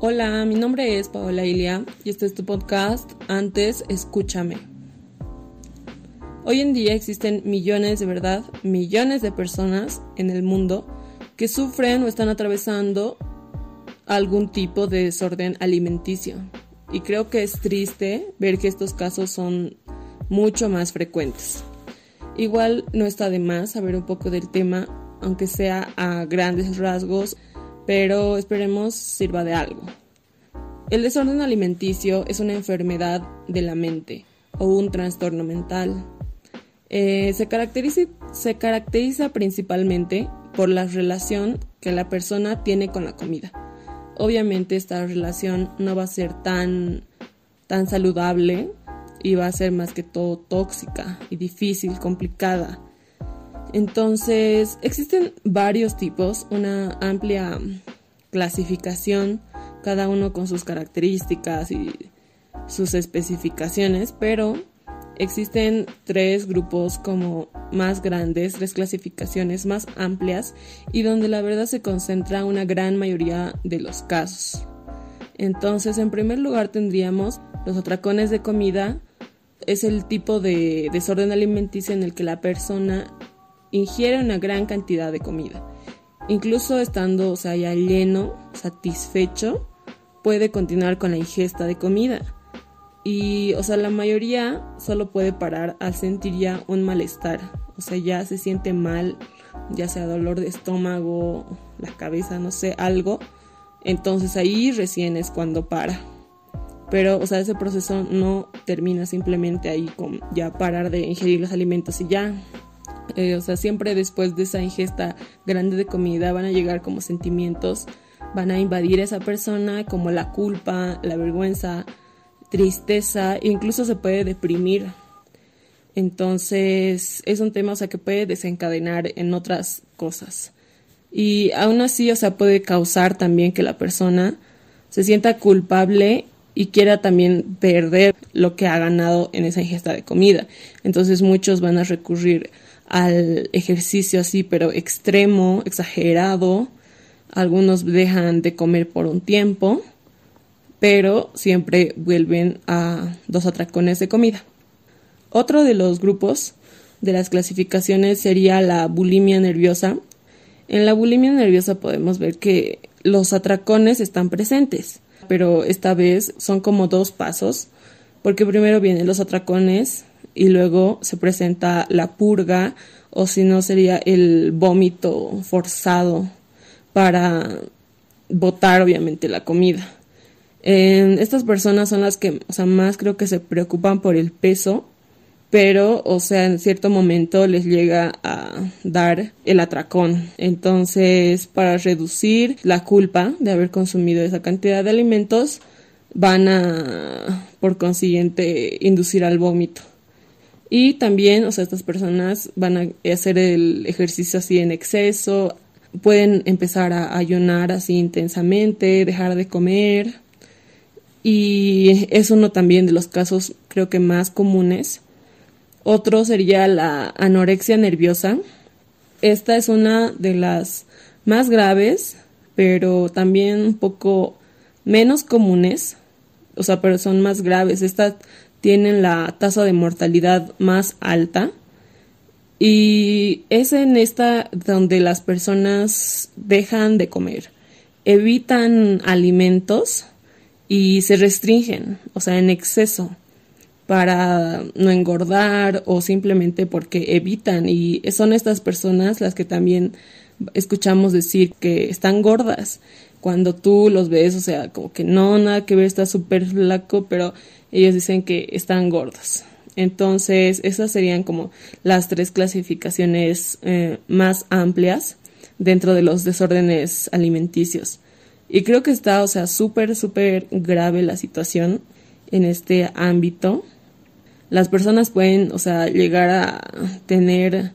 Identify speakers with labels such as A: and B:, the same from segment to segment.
A: Hola, mi nombre es Paola Ilia y este es tu podcast Antes Escúchame. Hoy en día existen millones, de verdad, millones de personas en el mundo que sufren o están atravesando algún tipo de desorden alimenticio. Y creo que es triste ver que estos casos son mucho más frecuentes. Igual no está de más saber un poco del tema, aunque sea a grandes rasgos, pero esperemos sirva de algo. El desorden alimenticio es una enfermedad de la mente o un trastorno mental. Eh, se, caracteriza, se caracteriza principalmente por la relación que la persona tiene con la comida. Obviamente esta relación no va a ser tan, tan saludable y va a ser más que todo tóxica y difícil, complicada. Entonces, existen varios tipos, una amplia clasificación cada uno con sus características y sus especificaciones, pero existen tres grupos como más grandes, tres clasificaciones más amplias y donde la verdad se concentra una gran mayoría de los casos. Entonces, en primer lugar tendríamos los atracones de comida, es el tipo de desorden alimenticio en el que la persona ingiere una gran cantidad de comida Incluso estando, o sea, ya lleno, satisfecho, puede continuar con la ingesta de comida. Y, o sea, la mayoría solo puede parar al sentir ya un malestar. O sea, ya se siente mal, ya sea dolor de estómago, la cabeza, no sé, algo. Entonces ahí recién es cuando para. Pero, o sea, ese proceso no termina simplemente ahí con ya parar de ingerir los alimentos y ya. Eh, o sea, siempre después de esa ingesta grande de comida van a llegar como sentimientos, van a invadir a esa persona como la culpa, la vergüenza, tristeza, incluso se puede deprimir. Entonces, es un tema, o sea, que puede desencadenar en otras cosas. Y aún así, o sea, puede causar también que la persona se sienta culpable y quiera también perder lo que ha ganado en esa ingesta de comida. Entonces muchos van a recurrir al ejercicio así, pero extremo, exagerado. Algunos dejan de comer por un tiempo, pero siempre vuelven a dos atracones de comida. Otro de los grupos de las clasificaciones sería la bulimia nerviosa. En la bulimia nerviosa podemos ver que los atracones están presentes, pero esta vez son como dos pasos, porque primero vienen los atracones y luego se presenta la purga o si no sería el vómito forzado para botar obviamente la comida. estas personas son las que o sea, más creo que se preocupan por el peso, pero o sea, en cierto momento les llega a dar el atracón. Entonces, para reducir la culpa de haber consumido esa cantidad de alimentos, van a por consiguiente inducir al vómito. Y también, o sea, estas personas van a hacer el ejercicio así en exceso, pueden empezar a ayunar así intensamente, dejar de comer. Y es uno también de los casos creo que más comunes. Otro sería la anorexia nerviosa. Esta es una de las más graves, pero también un poco menos comunes. O sea, pero son más graves. Esta tienen la tasa de mortalidad más alta. Y es en esta donde las personas dejan de comer, evitan alimentos y se restringen, o sea, en exceso para no engordar o simplemente porque evitan. Y son estas personas las que también escuchamos decir que están gordas cuando tú los ves, o sea, como que no, nada que ver, está súper flaco, pero ellos dicen que están gordos. Entonces, esas serían como las tres clasificaciones eh, más amplias dentro de los desórdenes alimenticios. Y creo que está, o sea, súper, súper grave la situación en este ámbito. Las personas pueden, o sea, llegar a tener,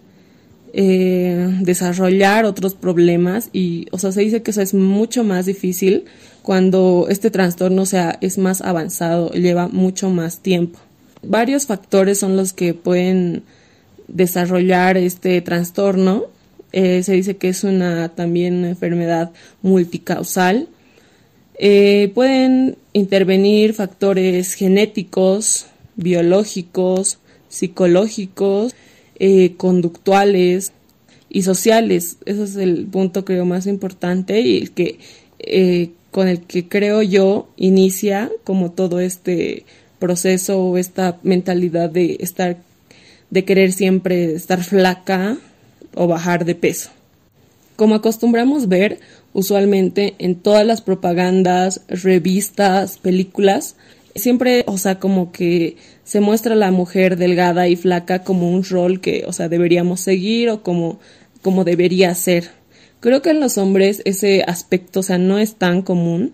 A: eh, desarrollar otros problemas y, o sea, se dice que eso es mucho más difícil cuando este trastorno sea, es más avanzado, lleva mucho más tiempo. Varios factores son los que pueden desarrollar este trastorno. Eh, se dice que es una también una enfermedad multicausal. Eh, pueden intervenir factores genéticos, biológicos, psicológicos, eh, conductuales y sociales. Ese es el punto creo más importante y el que con el que creo yo inicia como todo este proceso o esta mentalidad de estar de querer siempre estar flaca o bajar de peso. Como acostumbramos ver usualmente en todas las propagandas, revistas, películas, siempre, o sea, como que se muestra a la mujer delgada y flaca como un rol que, o sea, deberíamos seguir o como, como debería ser. Creo que en los hombres ese aspecto, o sea, no es tan común,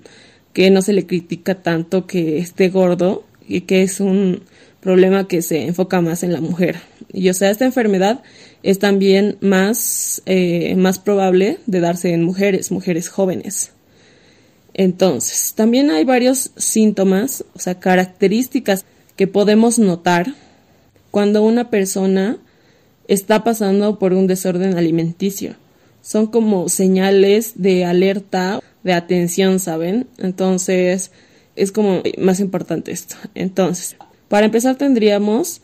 A: que no se le critica tanto que esté gordo y que es un problema que se enfoca más en la mujer. Y o sea, esta enfermedad es también más, eh, más probable de darse en mujeres, mujeres jóvenes. Entonces, también hay varios síntomas, o sea, características que podemos notar cuando una persona está pasando por un desorden alimenticio. Son como señales de alerta, de atención, ¿saben? Entonces, es como más importante esto. Entonces, para empezar tendríamos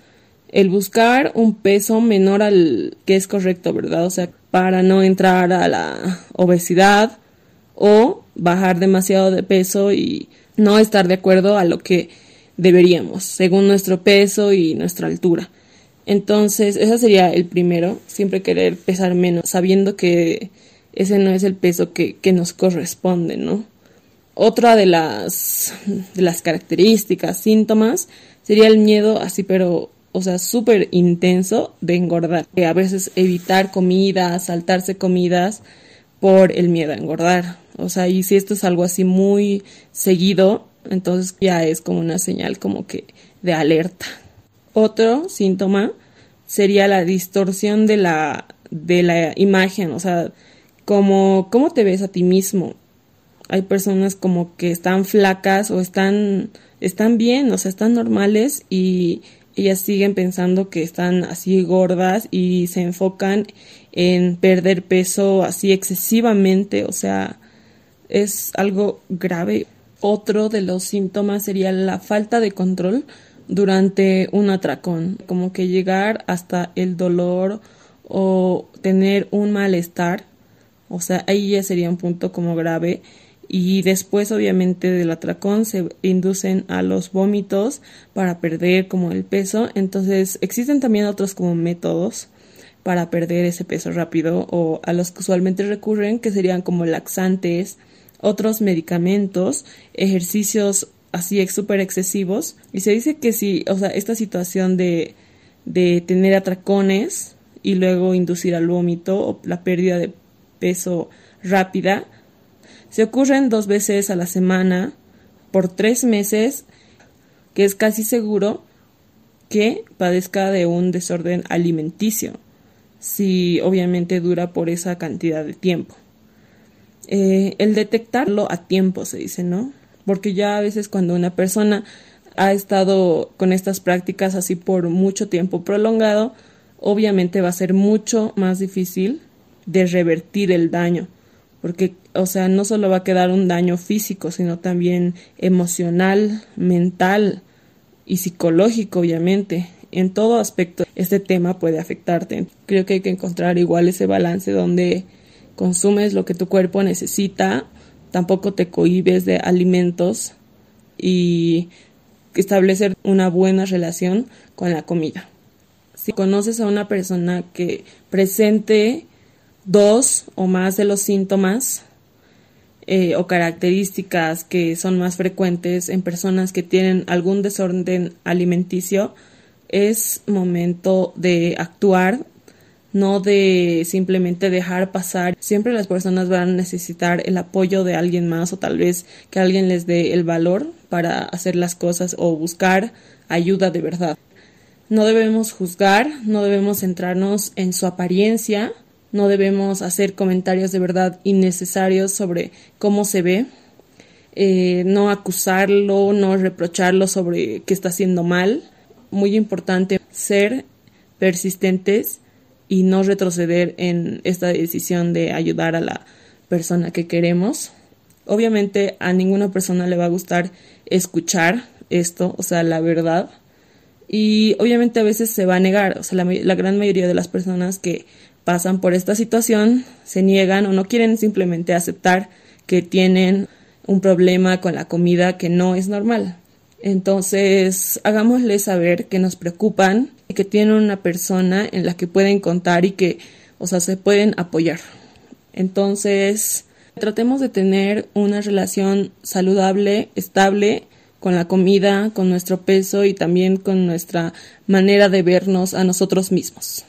A: el buscar un peso menor al que es correcto, ¿verdad? O sea, para no entrar a la obesidad o bajar demasiado de peso y no estar de acuerdo a lo que deberíamos, según nuestro peso y nuestra altura. Entonces, ese sería el primero, siempre querer pesar menos, sabiendo que ese no es el peso que, que nos corresponde, ¿no? Otra de las, de las características, síntomas, sería el miedo así, pero o sea, súper intenso de engordar. A veces evitar comidas, saltarse comidas por el miedo a engordar. O sea, y si esto es algo así muy seguido, entonces ya es como una señal como que de alerta. Otro síntoma sería la distorsión de la, de la imagen, o sea, como cómo te ves a ti mismo. Hay personas como que están flacas o están, están bien, o sea, están normales y ellas siguen pensando que están así gordas y se enfocan en perder peso así excesivamente, o sea, es algo grave. Otro de los síntomas sería la falta de control durante un atracón, como que llegar hasta el dolor o tener un malestar, o sea, ahí ya sería un punto como grave y después obviamente del atracón se inducen a los vómitos para perder como el peso. Entonces existen también otros como métodos para perder ese peso rápido o a los que usualmente recurren que serían como laxantes, otros medicamentos, ejercicios así súper excesivos y se dice que si, o sea, esta situación de, de tener atracones y luego inducir al vómito o la pérdida de peso rápida se ocurren dos veces a la semana por tres meses, que es casi seguro que padezca de un desorden alimenticio, si obviamente dura por esa cantidad de tiempo. Eh, el detectarlo a tiempo se dice, ¿no? Porque ya a veces cuando una persona ha estado con estas prácticas así por mucho tiempo prolongado, obviamente va a ser mucho más difícil de revertir el daño porque, o sea, no solo va a quedar un daño físico, sino también emocional, mental y psicológico, obviamente. En todo aspecto, este tema puede afectarte. Creo que hay que encontrar igual ese balance donde consumes lo que tu cuerpo necesita, tampoco te cohibes de alimentos y establecer una buena relación con la comida. Si conoces a una persona que presente dos o más de los síntomas eh, o características que son más frecuentes en personas que tienen algún desorden alimenticio, es momento de actuar, no de simplemente dejar pasar. Siempre las personas van a necesitar el apoyo de alguien más o tal vez que alguien les dé el valor para hacer las cosas o buscar ayuda de verdad. No debemos juzgar, no debemos centrarnos en su apariencia, no debemos hacer comentarios de verdad innecesarios sobre cómo se ve, eh, no acusarlo, no reprocharlo sobre que está haciendo mal. Muy importante ser persistentes y no retroceder en esta decisión de ayudar a la persona que queremos. obviamente a ninguna persona le va a gustar escuchar esto, o sea, la verdad. Y obviamente a veces se va a negar, o sea, la, gran mayoría de las personas que pasan por esta situación se niegan o no quieren simplemente aceptar que tienen un problema con la comida que no es normal. Entonces, hagámosles saber que nos preocupan, que tienen una persona en la que pueden contar y que, o sea, se pueden apoyar. Entonces, tratemos de tener una relación saludable, estable con la comida, con nuestro peso y también con nuestra manera de vernos a nosotros mismos.